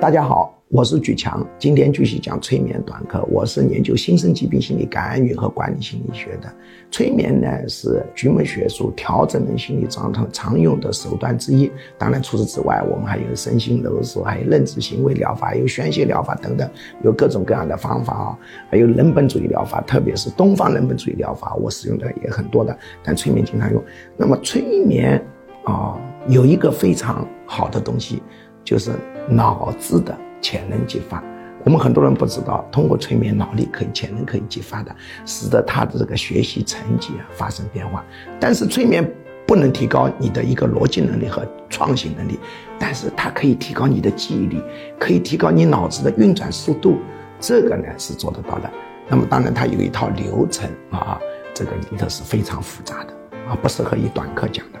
大家好，我是举强，今天继续讲催眠短课。我是研究新生疾病心理、感染运和管理心理学的。催眠呢是局门学术调整人心理状态常用的手段之一。当然，除此之外，我们还有身心柔术，还有认知行为疗法，有宣泄疗法等等，有各种各样的方法啊。还有人本主义疗法，特别是东方人本主义疗法，我使用的也很多的。但催眠经常用。那么催眠啊，有一个非常好的东西。就是脑子的潜能激发，我们很多人不知道，通过催眠，脑力可以潜能可以激发的，使得他的这个学习成绩啊发生变化。但是催眠不能提高你的一个逻辑能力和创新能力，但是它可以提高你的记忆力，可以提高你脑子的运转速度，这个呢是做得到的。那么当然它有一套流程啊，这个里头是非常复杂的啊，不适合以短课讲的。